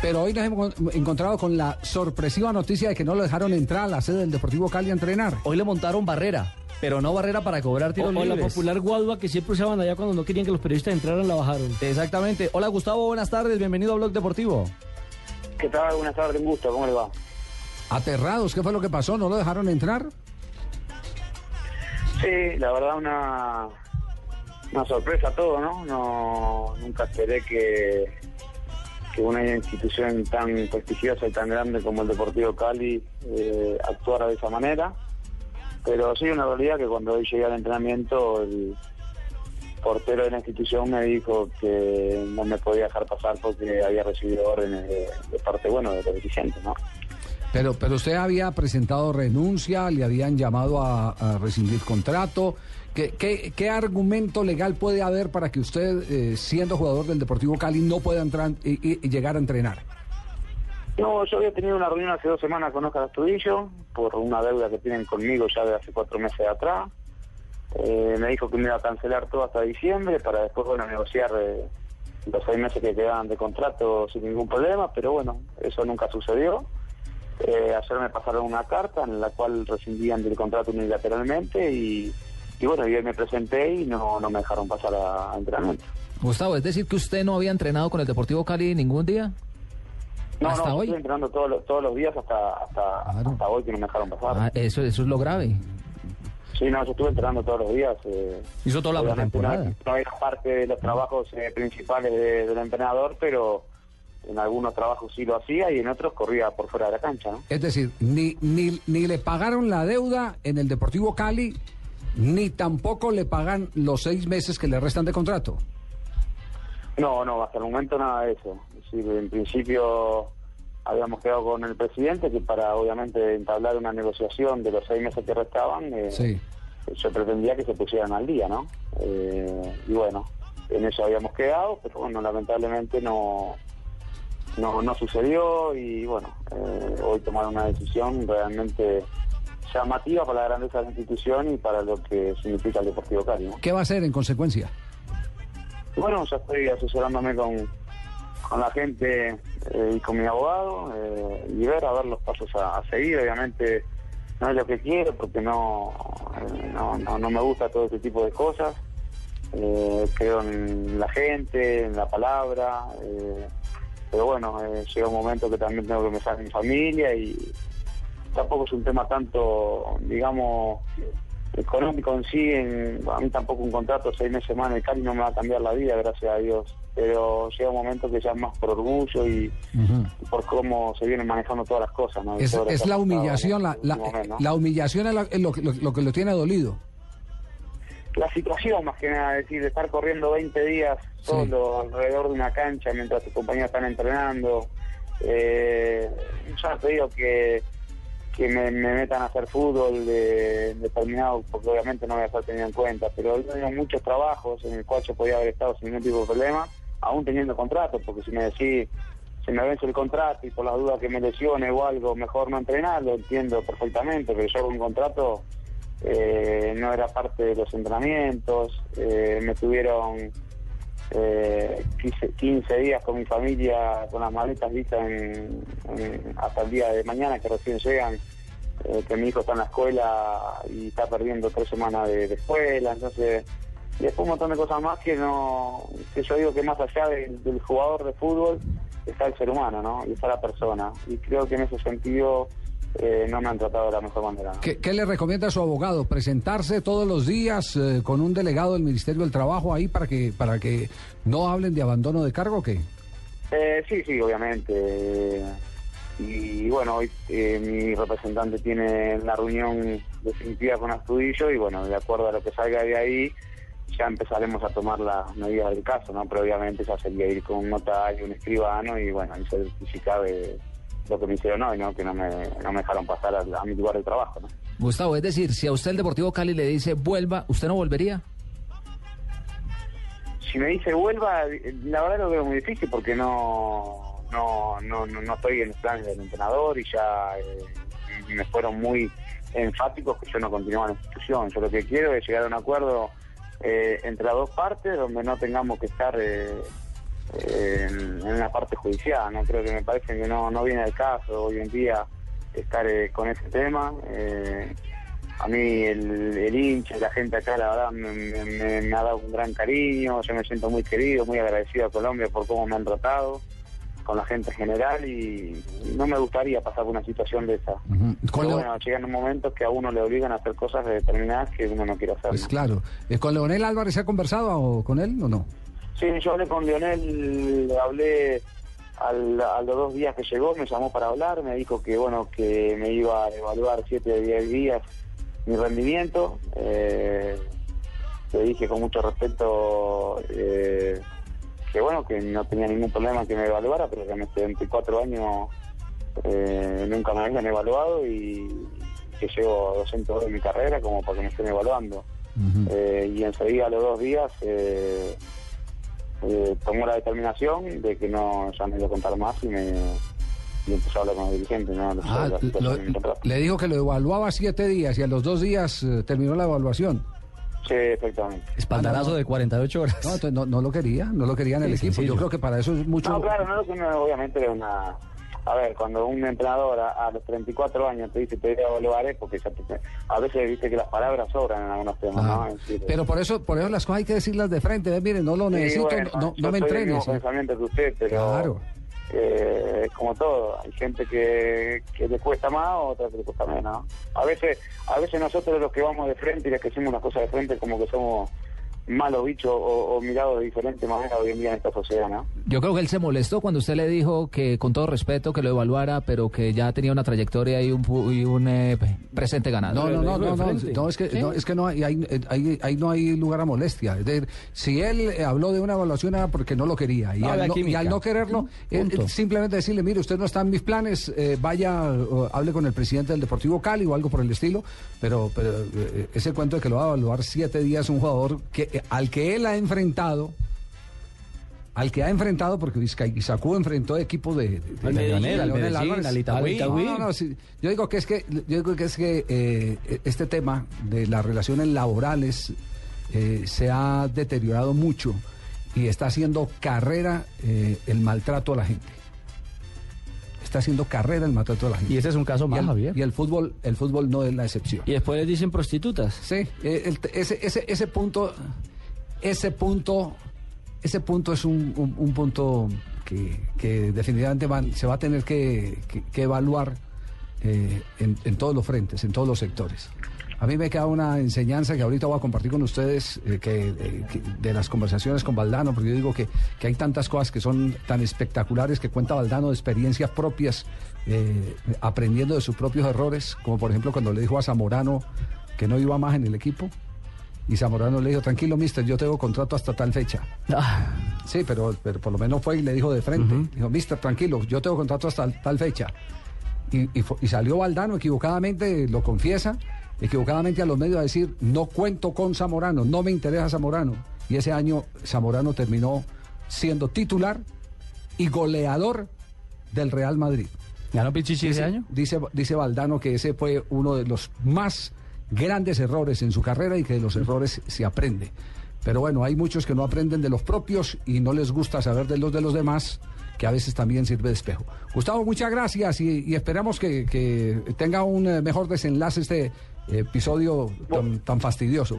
Pero hoy nos hemos encontrado con la sorpresiva noticia de que no lo dejaron entrar a la sede del Deportivo Cali a entrenar. Hoy le montaron barrera, pero no barrera para cobrar tiros O, o la libres. popular guadua que siempre usaban allá cuando no querían que los periodistas entraran, la bajaron. Exactamente. Hola Gustavo, buenas tardes, bienvenido a Blog Deportivo. ¿Qué tal? Buenas tardes, un gusto, ¿cómo le va? Aterrados, ¿qué fue lo que pasó? ¿No lo dejaron entrar? Sí, la verdad una, una sorpresa todo, ¿no? no Nunca esperé que, que una institución tan prestigiosa y tan grande como el Deportivo Cali eh, actuara de esa manera. Pero sí, una realidad que cuando hoy llegué al entrenamiento, el portero de la institución me dijo que no me podía dejar pasar porque había recibido órdenes de, de parte, bueno, de los dirigentes, ¿no? Pero, pero usted había presentado renuncia, le habían llamado a, rescindir contrato. ¿Qué, qué, qué argumento legal puede haber para que usted, eh, siendo jugador del Deportivo Cali, no pueda entrar y llegar a entrenar? No, yo había tenido una reunión hace dos semanas con Oscar Astudillo por una deuda que tienen conmigo ya de hace cuatro meses atrás. Eh, me dijo que me iba a cancelar todo hasta diciembre para después bueno negociar eh, los seis meses que quedaban de contrato sin ningún problema, pero bueno, eso nunca sucedió. Eh, ayer me pasaron una carta en la cual rescindían del contrato unilateralmente y, y bueno, yo me presenté y no, no me dejaron pasar a, a entrenamiento. Gustavo, es decir que usted no había entrenado con el Deportivo Cali ningún día. No, ¿Hasta no, hoy? estoy entrenando todos los, todos los días hasta, hasta, Claro. hasta hoy que no me dejaron pasar. Ah, eso, eso es lo grave. Sí, no, yo estuve entrenando todos los días. eh, Hizo toda la pretemporada. No, no era parte de los trabajos eh, principales de- del entrenador, pero en algunos trabajos sí lo hacía y en otros corría por fuera de la cancha, ¿no? Es decir, ni, ni, ni le pagaron la deuda en el Deportivo Cali, ni tampoco le pagan los seis meses que le restan de contrato. No, no, hasta el momento nada de eso. Es decir, en principio habíamos quedado con el presidente que para obviamente entablar una negociación de los seis meses que restaban, eh, Sí. yo pretendía que se pusieran al día, ¿no? Eh, y bueno, en eso habíamos quedado, pero bueno, lamentablemente no no, no sucedió y bueno, eh, hoy tomaron una decisión realmente llamativa para la grandeza de la institución y para lo que significa el Deportivo Cali, ¿no? ¿Qué va a hacer en consecuencia? Bueno, ya estoy asesorándome con, con la gente eh, y con mi abogado eh, y ver a ver los pasos a, a seguir. Obviamente no es lo que quiero porque no, no, no, no me gusta todo este tipo de cosas. Eh, creo en la gente, en la palabra. eh, pero bueno, eh, llega un momento que también tengo que pensar en mi familia y tampoco es un tema tanto, digamos, económico en sí, en- a mí tampoco un contrato seis meses más en el Cali no me va a cambiar la vida, gracias a Dios. Pero llega un momento que ya es más por orgullo y, y por cómo se vienen manejando todas las cosas. ¿no? Es, es la humillación, la, la, humillación es, la- es lo, lo- lo que lo tiene dolido. La situación, más que nada, es decir, de estar corriendo 20 días solo alrededor de una cancha mientras tus compañeros están entrenando. Eh, ya te digo que, que me, me metan a hacer fútbol de, determinado, porque obviamente no voy a estar tenido en cuenta, pero tengo muchos trabajos en el cual yo podía haber estado sin ningún tipo de problema, aún teniendo contrato, porque si me decís, se me vence el contrato y por las dudas que me lesione o algo, mejor no entrenar, lo entiendo perfectamente, pero yo con un contrato eh, no era parte de los entrenamientos, eh, me tuvieron eh, 15, 15 días con mi familia, con las maletas listas en- hasta el día de mañana que recién llegan, eh, que mi hijo está en la escuela y está perdiendo tres semanas de, de escuela, entonces y después un montón de cosas más que no que yo digo que más allá del, del jugador de fútbol está el ser humano, ¿no? Y está la persona. Y creo que en ese sentido eh, no me han tratado de la mejor manera. ¿Qué, qué le recomienda a su abogado? ¿Presentarse todos los días eh, con un delegado del Ministerio del Trabajo ahí para que, para que no hablen de abandono de cargo o qué? Eh, sí, sí, obviamente. Y bueno, hoy eh, mi representante tiene la reunión definitiva con Astudillo y bueno, de acuerdo a lo que salga de ahí, ya empezaremos a tomar las medidas del caso, ¿no? Pero obviamente ya sería ir con un notario, un escribano y bueno, y certificar de lo que me hicieron hoy, ¿no? Que no me, no me dejaron pasar a, a mi lugar de trabajo, ¿no? Gustavo, es decir, si a usted el Deportivo Cali le dice vuelva, ¿usted no volvería? Si me dice vuelva, la verdad lo veo muy difícil porque no, no, no, no, no estoy en los planes del entrenador y ya eh, me fueron muy enfáticos que yo no continúo en la institución. Yo lo que quiero es llegar a un acuerdo eh, entre las dos partes donde no tengamos que estar eh, eh, en, la parte judicial. No creo que me parece que no, no viene al caso hoy en día estar eh, con ese tema. Eh, a mí el, el hincha, la gente acá, la verdad, me, me- me- ha dado un gran cariño. Yo me siento muy querido, muy agradecido a Colombia por cómo me han tratado, con la gente en general, y no me gustaría pasar por una situación de esa. Pero bueno, llegan momentos que a uno le obligan a hacer cosas determinadas que uno no quiere hacer. Pues claro. Eh, ¿Con Leonel Álvarez se ha conversado o con él o no? Sí, yo hablé con Leonel, hablé al, a los dos días que llegó, me llamó para hablar, me dijo que bueno que me iba a evaluar siete o diez días mi rendimiento. Eh, le dije con mucho respeto eh, que bueno que no tenía ningún problema que me evaluara, pero que en este 24 años eh, nunca me habían evaluado y que llevo 200 horas en mi carrera como para que me estén evaluando. Eh, y enseguida a los dos días eh, tomó la determinación de que no ya no iba a contar más y me y empezó a hablar con el dirigente ¿no? Ah, lo- le dijo que lo evaluaba siete días y a los dos días eh, terminó la evaluación. Sí, efectivamente. Espaldarazo Ah, no. de 48 horas. No, entonces no, no lo quería, no lo quería en el Sí, equipo. sencillo. Yo creo que para eso es mucho. No, claro, no, obviamente una... A ver, cuando un entrenador a, a los 34 años te dice te voy a evaluar es porque ya te- a veces viste que las palabras sobran en algunos temas, Ah, ¿no? Decir, pero por eso, por eso las cosas hay que decirlas de frente. Miren, no lo sí, necesito, bueno, no, no me entrenes. mismo pensamiento que usted, pero Claro. eh, es como todo, hay gente que, que le cuesta más, otra que le cuesta menos. ¿no? A veces, a veces nosotros los que vamos de frente y los que hacemos las cosas de frente como que somos malos bichos o, o mirados de diferente manera hoy en día en esta sociedad, ¿no? Yo creo que él se molestó cuando usted le dijo que con todo respeto que lo evaluara, pero que ya tenía una trayectoria y un, pu- y un eh, presente ganado. No, no, no, no, no, no, es que, no, es que no hay, hay- hay- ahí no hay lugar a molestia. Es decir, si él eh, habló de una evaluación era porque no lo quería. Y, No, al, no, y química. al no quererlo, eh, simplemente decirle, mire, usted no está en mis planes, eh, vaya, o hable con el presidente del Deportivo Cali o algo por el estilo. Pero, pero eh, ese cuento de que lo va a evaluar siete días un jugador que al que él ha enfrentado, al que ha enfrentado, porque Isacú enfrentó equipos de, de- de- Leonel Álvarez. No, no, no, sí. Yo digo que es que, yo digo que es que eh, este tema de las relaciones laborales eh, se ha deteriorado mucho y está haciendo carrera eh, el maltrato a la gente. Está haciendo carrera el maltrato a la gente. Y ese es un caso Y más, el, Javier. y el fútbol, el fútbol no es la excepción. Y después les dicen prostitutas. Sí, eh, el- ese, ese, ese punto, ese punto, ese punto es un, un- un punto que, que definitivamente van- se va a tener que, que- que evaluar eh, en, en todos los frentes, en todos los sectores. A mí me queda una enseñanza que ahorita voy a compartir con ustedes eh, que, eh, que de las conversaciones con Valdano, porque yo digo que, que hay tantas cosas que son tan espectaculares que cuenta Valdano de experiencias propias, eh, aprendiendo de sus propios errores, como por ejemplo cuando le dijo a Zamorano que no iba más en el equipo. Y Zamorano le dijo, tranquilo, mister, yo tengo contrato hasta tal fecha. Ah, Sí, pero, pero por lo menos fue y le dijo de frente. Dijo, mister, tranquilo, yo tengo contrato hasta tal fecha. Y, y y salió Valdano equivocadamente, lo confiesa, equivocadamente a los medios a decir, no cuento con Zamorano, no me interesa Zamorano. Y ese año Zamorano terminó siendo titular y goleador del Real Madrid. ¿Ganó Pichichi ese año? Dice, dice Valdano que ese fue uno de los más grandes errores en su carrera y que de los errores se aprende. Pero bueno, hay muchos que no aprenden de los propios y no les gusta saber de los de los demás, que a veces también sirve de espejo. Gustavo, muchas gracias y, y esperamos que, que tenga un eh, mejor desenlace este episodio tan, tan fastidioso.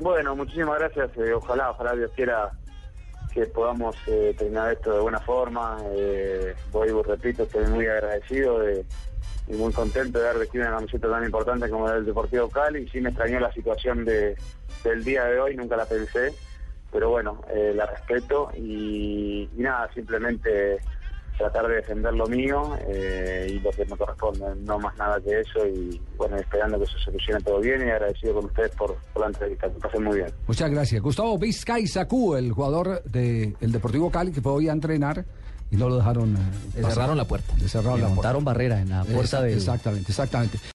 Bueno, muchísimas gracias. eh, ojalá, ojalá Dios quiera que podamos eh, terminar esto de buena forma. Eh, voy, repito, estoy muy agradecido de- y muy contento de haber vestido una camiseta tan importante como la del Deportivo Cali. Sí me extrañó la situación de, del día de hoy, nunca la pensé, pero bueno, eh, la respeto y, y nada, simplemente tratar de defender lo mío eh, y lo que me corresponde, no más nada que eso y bueno, esperando que se solucione todo bien y agradecido con ustedes por, por la entrevista, que pasen muy bien. Muchas gracias. Gustavo Vizcay Sacú, el jugador del Deportivo Cali que fue hoy a entrenar y no lo dejaron. eh, Le cerraron la puerta. Le cerraron Le la puerta. montaron barrera en la puerta Exact- del... Exactamente, exactamente.